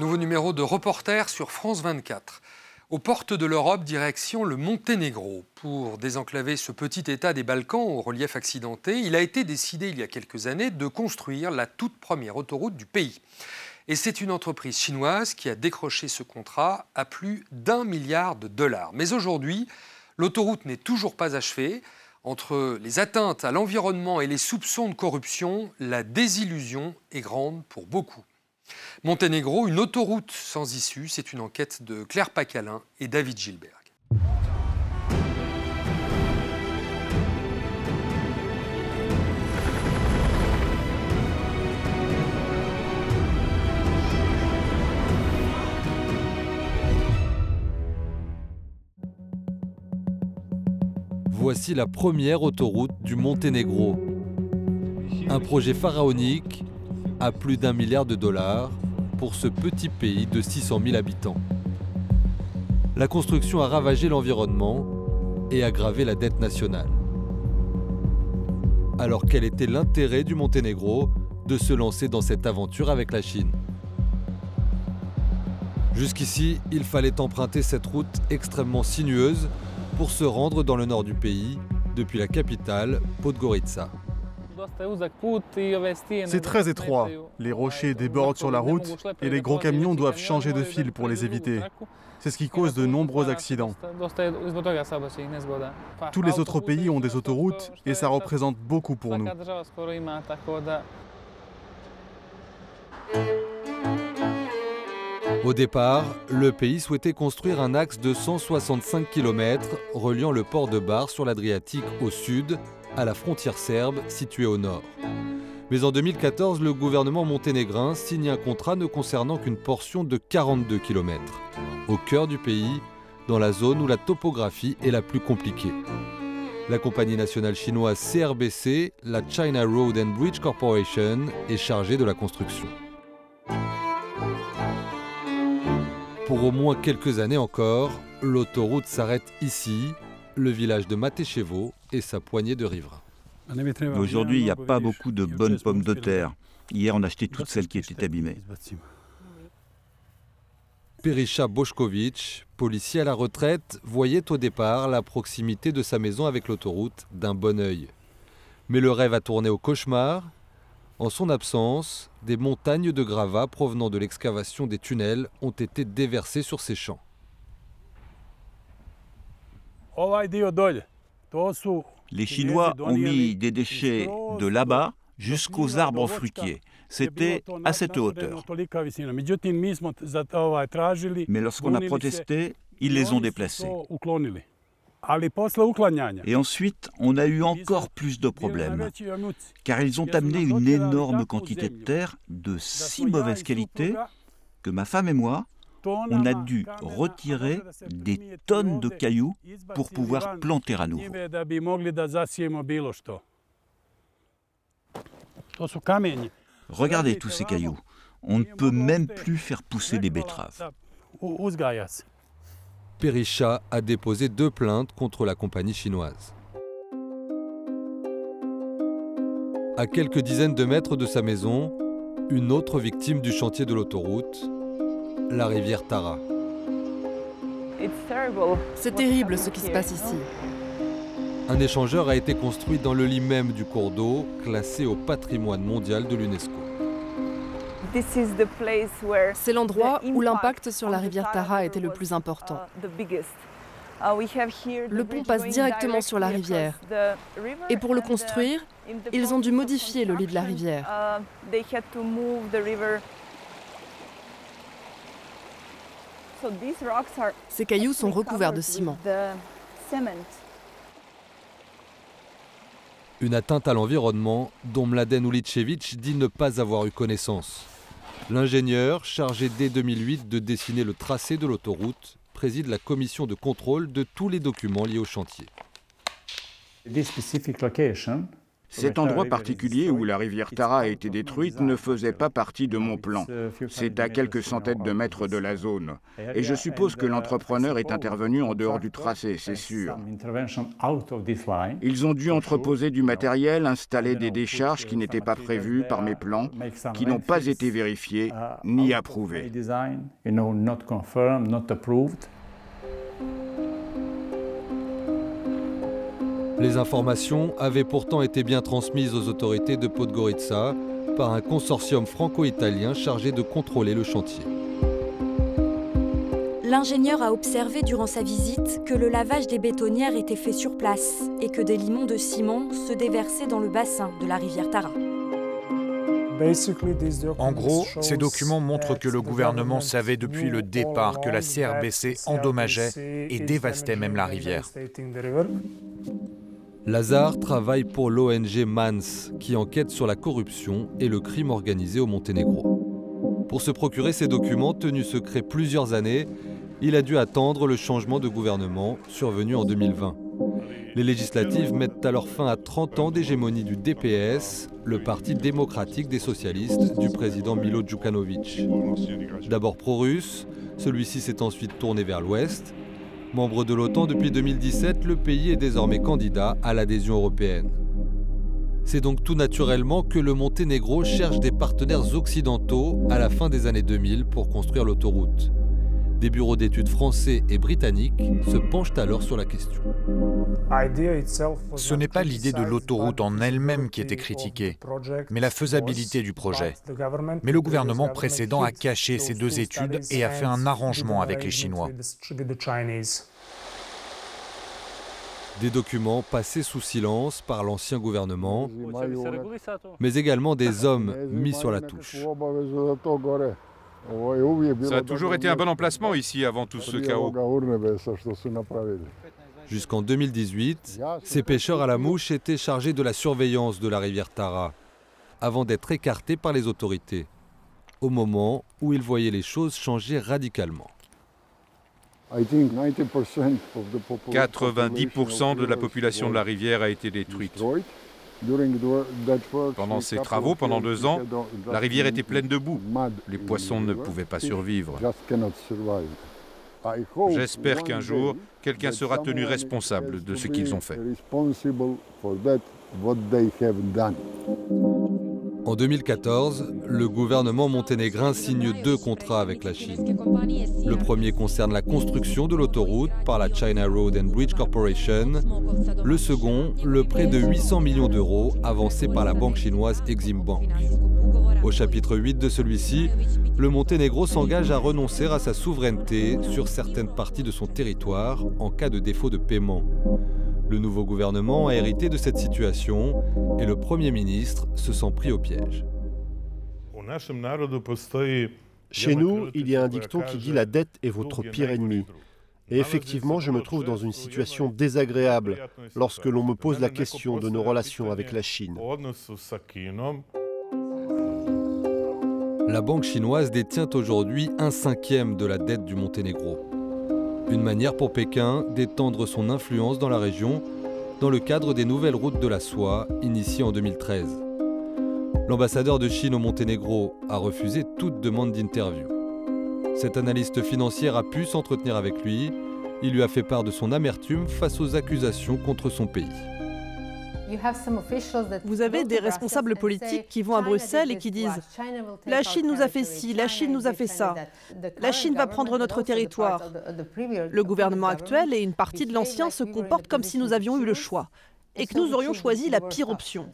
Nouveau numéro de reporter sur France 24. Aux portes de l'Europe, direction le Monténégro. Pour désenclaver ce petit État des Balkans au relief accidenté, il a été décidé il y a quelques années de construire la toute première autoroute du pays. Et c'est une entreprise chinoise qui a décroché ce contrat à plus d'un milliard de dollars. Mais aujourd'hui, l'autoroute n'est toujours pas achevée. Entre les atteintes à l'environnement et les soupçons de corruption, la désillusion est grande pour beaucoup. Monténégro, une autoroute sans issue, c'est une enquête de Claire Pacalin et David Gilberg. Voici la première autoroute du Monténégro. Un projet pharaonique à plus d'un milliard de dollars pour ce petit pays de 600 000 habitants. La construction a ravagé l'environnement et aggravé la dette nationale. Alors quel était l'intérêt du Monténégro de se lancer dans cette aventure avec la Chine? Jusqu'ici, il fallait emprunter cette route extrêmement sinueuse pour se rendre dans le nord du pays, depuis la capitale, Podgorica. C'est très étroit. Les rochers débordent sur la route et les gros camions doivent changer de fil pour les éviter. C'est ce qui cause de nombreux accidents. Tous les autres pays ont des autoroutes et ça représente beaucoup pour nous. Au départ, le pays souhaitait construire un axe de 165 km reliant le port de Bar sur l'Adriatique au sud à la frontière serbe située au nord. Mais en 2014, le gouvernement monténégrin signe un contrat ne concernant qu'une portion de 42 km, au cœur du pays, dans la zone où la topographie est la plus compliquée. La compagnie nationale chinoise CRBC, la China Road and Bridge Corporation, est chargée de la construction. Pour au moins quelques années encore, l'autoroute s'arrête ici, le village de Matéchevo et sa poignée de riverains. Aujourd'hui, il n'y a pas beaucoup de bonnes pommes de terre. Hier, on a acheté toutes celles qui étaient abîmées. Perisha Boškovic, policier à la retraite, voyait au départ la proximité de sa maison avec l'autoroute d'un bon œil. Mais le rêve a tourné au cauchemar. En son absence, des montagnes de gravats provenant de l'excavation des tunnels ont été déversées sur ses champs. Les Chinois ont mis des déchets de là-bas jusqu'aux arbres fruitiers. C'était à cette hauteur. Mais lorsqu'on a protesté, ils les ont déplacés. Et ensuite, on a eu encore plus de problèmes, car ils ont amené une énorme quantité de terre de si mauvaise qualité que ma femme et moi, on a dû retirer des tonnes de cailloux pour pouvoir planter à nouveau. Regardez tous ces cailloux. On ne peut même plus faire pousser des betteraves. Perisha a déposé deux plaintes contre la compagnie chinoise. À quelques dizaines de mètres de sa maison, une autre victime du chantier de l'autoroute, la rivière Tara. C'est terrible ce qui se passe ici. Un échangeur a été construit dans le lit même du cours d'eau, classé au patrimoine mondial de l'UNESCO. C'est l'endroit où l'impact sur la rivière Tara était le plus important. Le pont passe directement sur la rivière. Et pour le construire, ils ont dû modifier le lit de la rivière. Ces cailloux sont recouverts de ciment. Une atteinte à l'environnement dont Mladen Ulichevich dit ne pas avoir eu connaissance. L'ingénieur, chargé dès 2008 de dessiner le tracé de l'autoroute, préside la commission de contrôle de tous les documents liés au chantier. Cet endroit particulier où la rivière Tara a été détruite ne faisait pas partie de mon plan. C'est à quelques centaines de mètres de la zone. Et je suppose que l'entrepreneur est intervenu en dehors du tracé, c'est sûr. Ils ont dû entreposer du matériel, installer des décharges qui n'étaient pas prévues par mes plans, qui n'ont pas été vérifiés ni approuvés. Les informations avaient pourtant été bien transmises aux autorités de Podgorica par un consortium franco-italien chargé de contrôler le chantier. L'ingénieur a observé durant sa visite que le lavage des bétonnières était fait sur place et que des limons de ciment se déversaient dans le bassin de la rivière Tara. En gros, ces documents montrent que le gouvernement savait depuis le départ que la CRBC endommageait et dévastait même la rivière. Lazare travaille pour l'ONG MANS, qui enquête sur la corruption et le crime organisé au Monténégro. Pour se procurer ces documents tenus secrets plusieurs années, il a dû attendre le changement de gouvernement survenu en 2020. Les législatives mettent alors fin à 30 ans d'hégémonie du DPS, le parti démocratique des socialistes du président Milo Djukanovic. D'abord pro-russe, celui-ci s'est ensuite tourné vers l'ouest Membre de l'OTAN depuis 2017, le pays est désormais candidat à l'adhésion européenne. C'est donc tout naturellement que le Monténégro cherche des partenaires occidentaux à la fin des années 2000 pour construire l'autoroute. Des bureaux d'études français et britanniques se penchent alors sur la question. Ce n'est pas l'idée de l'autoroute en elle-même qui était critiquée, mais la faisabilité du projet. Mais le gouvernement précédent a caché ces deux études et a fait un arrangement avec les Chinois. Des documents passés sous silence par l'ancien gouvernement, mais également des hommes mis sur la touche. Ça a toujours été un bon emplacement ici avant tout ce chaos. Jusqu'en 2018, ces pêcheurs à la mouche étaient chargés de la surveillance de la rivière Tara, avant d'être écartés par les autorités, au moment où ils voyaient les choses changer radicalement. 90% de la population de la rivière a été détruite. Pendant ces travaux, pendant deux ans, la rivière était pleine de boue. Les poissons ne pouvaient pas survivre. J'espère qu'un jour, quelqu'un sera tenu responsable de ce qu'ils ont fait. En 2014, le gouvernement monténégrin signe deux contrats avec la Chine. Le premier concerne la construction de l'autoroute par la China Road and Bridge Corporation. Le second, le prêt de 800 millions d'euros avancé par la banque chinoise Exim Bank. Au chapitre 8 de celui-ci, le Monténégro s'engage à renoncer à sa souveraineté sur certaines parties de son territoire en cas de défaut de paiement. Le nouveau gouvernement a hérité de cette situation et le Premier ministre se sent pris au piège. Chez nous, il y a un dicton qui dit la dette est votre pire ennemi. Et effectivement, je me trouve dans une situation désagréable lorsque l'on me pose la question de nos relations avec la Chine. La banque chinoise détient aujourd'hui un cinquième de la dette du Monténégro. Une manière pour Pékin d'étendre son influence dans la région dans le cadre des nouvelles routes de la soie initiées en 2013. L'ambassadeur de Chine au Monténégro a refusé toute demande d'interview. Cette analyste financière a pu s'entretenir avec lui. Il lui a fait part de son amertume face aux accusations contre son pays. Vous avez des responsables politiques qui vont à Bruxelles et qui disent ⁇ La Chine nous a fait ci, la Chine nous a fait ça, la Chine va prendre notre territoire ⁇ Le gouvernement actuel et une partie de l'ancien se comportent comme si nous avions eu le choix et que nous aurions choisi la pire option.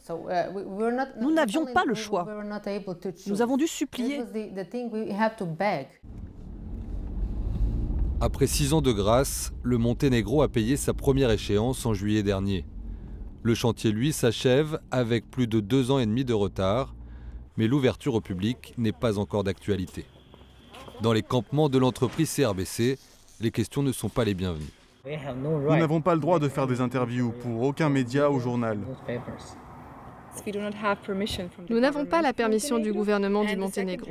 Nous n'avions pas le choix. Nous avons dû supplier. Après six ans de grâce, le Monténégro a payé sa première échéance en juillet dernier. Le chantier, lui, s'achève avec plus de deux ans et demi de retard, mais l'ouverture au public n'est pas encore d'actualité. Dans les campements de l'entreprise CRBC, les questions ne sont pas les bienvenues. Nous n'avons pas le droit de faire des interviews pour aucun média ou journal. Nous n'avons pas la permission du gouvernement du Monténégro.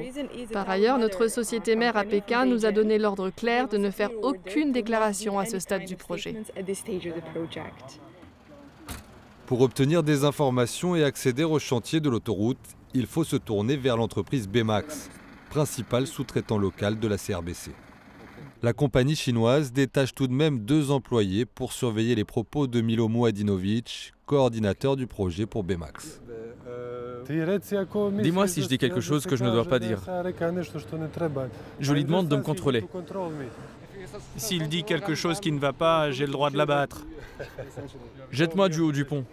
Par ailleurs, notre société mère à Pékin nous a donné l'ordre clair de ne faire aucune déclaration à ce stade du projet. Pour obtenir des informations et accéder au chantier de l'autoroute, il faut se tourner vers l'entreprise Bemax, principal sous-traitant local de la CRBC. La compagnie chinoise détache tout de même deux employés pour surveiller les propos de Milo Mouadinovic, coordinateur du projet pour Bemax. Dis-moi si je dis quelque chose que je ne dois pas dire. Je lui demande de me contrôler. S'il dit quelque chose qui ne va pas, j'ai le droit de l'abattre. Jette-moi du haut du pont.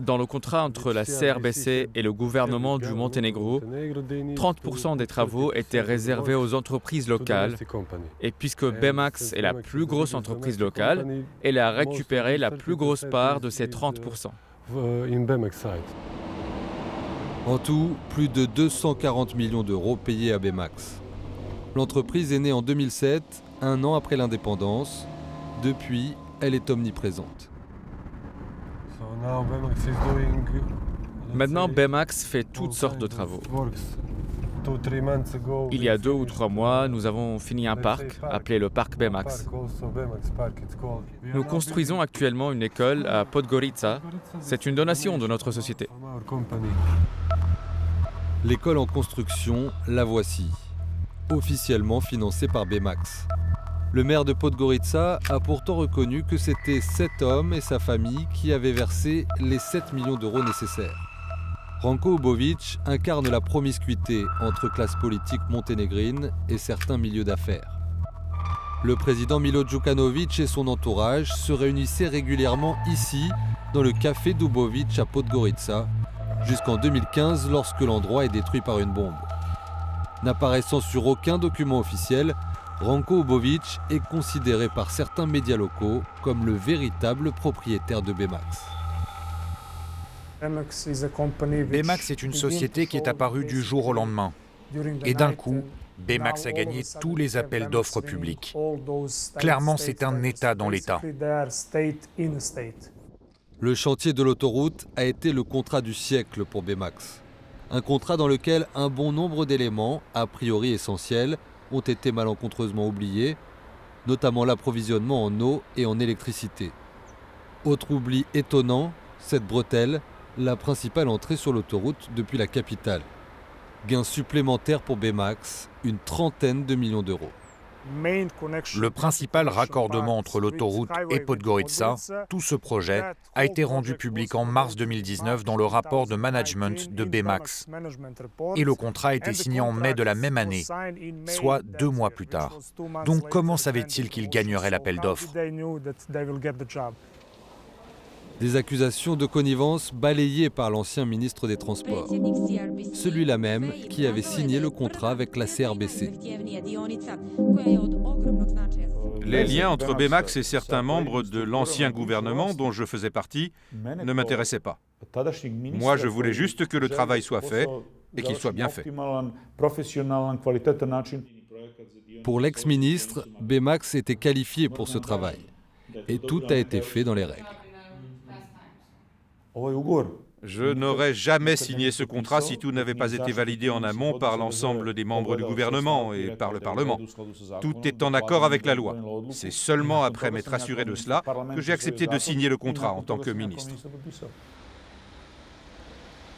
Dans le contrat entre la CRBC et le gouvernement du Monténégro, 30% des travaux étaient réservés aux entreprises locales. Et puisque Bemax est la plus grosse entreprise locale, elle a récupéré la plus grosse part de ces 30%. En tout, plus de 240 millions d'euros payés à Bemax. L'entreprise est née en 2007, un an après l'indépendance. Depuis, elle est omniprésente. Maintenant, Bemax fait toutes sortes de travaux. Il y a deux ou trois mois, nous avons fini un parc appelé le parc Bemax. Nous construisons actuellement une école à Podgorica. C'est une donation de notre société. L'école en construction, la voici, officiellement financée par Bemax. Le maire de Podgorica a pourtant reconnu que c'était cet homme et sa famille qui avaient versé les 7 millions d'euros nécessaires. Ranko Ubovic incarne la promiscuité entre classe politique monténégrine et certains milieux d'affaires. Le président Milo Djukanovic et son entourage se réunissaient régulièrement ici, dans le café d'Ubovic à Podgorica, jusqu'en 2015 lorsque l'endroit est détruit par une bombe. N'apparaissant sur aucun document officiel, Ranko Ubovic est considéré par certains médias locaux comme le véritable propriétaire de Bemax. Bemax est une société qui est apparue du jour au lendemain. Et d'un coup, Bemax a gagné tous les appels d'offres publics. Clairement, c'est un État dans l'État. Le chantier de l'autoroute a été le contrat du siècle pour Bemax. Un contrat dans lequel un bon nombre d'éléments, a priori essentiels, ont été malencontreusement oubliés, notamment l'approvisionnement en eau et en électricité. Autre oubli étonnant, cette bretelle, la principale entrée sur l'autoroute depuis la capitale. Gain supplémentaire pour Bemax, une trentaine de millions d'euros. Le principal raccordement entre l'autoroute et Podgorica, tout ce projet, a été rendu public en mars 2019 dans le rapport de management de Bemax. Et le contrat a été signé en mai de la même année, soit deux mois plus tard. Donc comment savait-il qu'il gagnerait l'appel d'offres des accusations de connivence balayées par l'ancien ministre des Transports, celui-là même qui avait signé le contrat avec la CRBC. Les liens entre Bemax et certains membres de l'ancien gouvernement dont je faisais partie ne m'intéressaient pas. Moi, je voulais juste que le travail soit fait et qu'il soit bien fait. Pour l'ex-ministre, Bemax était qualifié pour ce travail. Et tout a été fait dans les règles. Je n'aurais jamais signé ce contrat si tout n'avait pas été validé en amont par l'ensemble des membres du gouvernement et par le Parlement. Tout est en accord avec la loi. C'est seulement après m'être assuré de cela que j'ai accepté de signer le contrat en tant que ministre.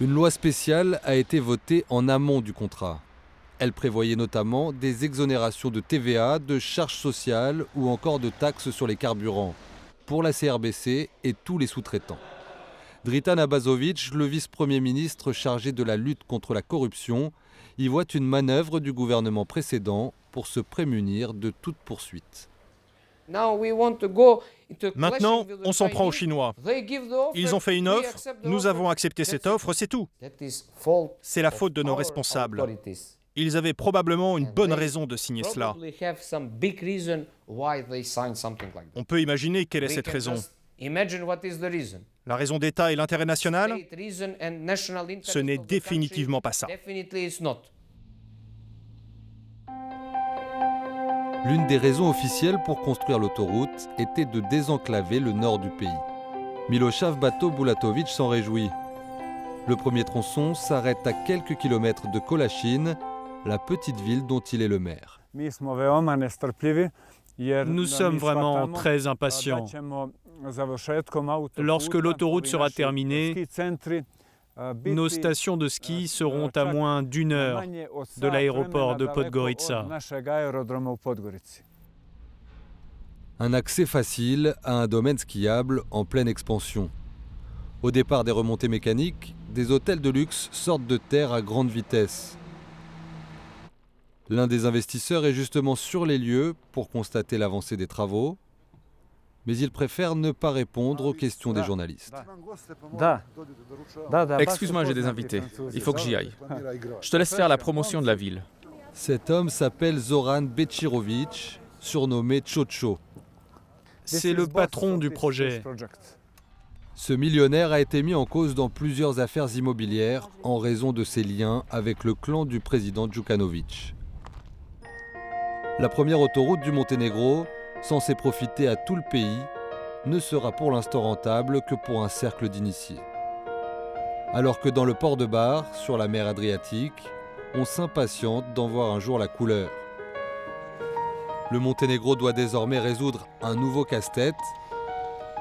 Une loi spéciale a été votée en amont du contrat. Elle prévoyait notamment des exonérations de TVA, de charges sociales ou encore de taxes sur les carburants pour la CRBC et tous les sous-traitants. Dritan Abazovic, le vice-premier ministre chargé de la lutte contre la corruption, y voit une manœuvre du gouvernement précédent pour se prémunir de toute poursuite. Maintenant, on s'en prend aux Chinois. Ils ont fait une offre, nous avons accepté cette offre, c'est tout. C'est la faute de nos responsables. Ils avaient probablement une bonne raison de signer cela. On peut imaginer quelle est cette raison. La raison d'État et l'intérêt national Ce n'est définitivement pas ça. L'une des raisons officielles pour construire l'autoroute était de désenclaver le nord du pays. Milošav Bato Bulatovic s'en réjouit. Le premier tronçon s'arrête à quelques kilomètres de Kolachine, la petite ville dont il est le maire. Nous sommes vraiment très impatients. Lorsque l'autoroute sera terminée, nos stations de ski seront à moins d'une heure de l'aéroport de Podgorica. Un accès facile à un domaine skiable en pleine expansion. Au départ des remontées mécaniques, des hôtels de luxe sortent de terre à grande vitesse. L'un des investisseurs est justement sur les lieux pour constater l'avancée des travaux, mais il préfère ne pas répondre aux questions des journalistes. Excuse-moi, j'ai des invités. Il faut que j'y aille. Je te laisse faire la promotion de la ville. Cet homme s'appelle Zoran Bechirovic, surnommé Chocho. C'est le patron du projet. Ce millionnaire a été mis en cause dans plusieurs affaires immobilières en raison de ses liens avec le clan du président Djukanovic. La première autoroute du Monténégro, censée profiter à tout le pays, ne sera pour l'instant rentable que pour un cercle d'initiés. Alors que dans le port de Bar, sur la mer Adriatique, on s'impatiente d'en voir un jour la couleur. Le Monténégro doit désormais résoudre un nouveau casse-tête,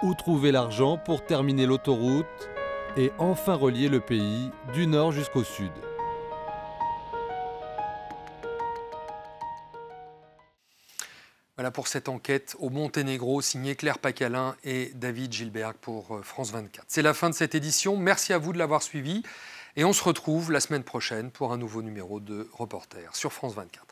où trouver l'argent pour terminer l'autoroute et enfin relier le pays du nord jusqu'au sud. Voilà pour cette enquête au Monténégro, signée Claire Pacalin et David Gilbert pour euh, France 24. C'est la fin de cette édition. Merci à vous de l'avoir suivi. Et on se retrouve la semaine prochaine pour un nouveau numéro de Reporter sur France 24.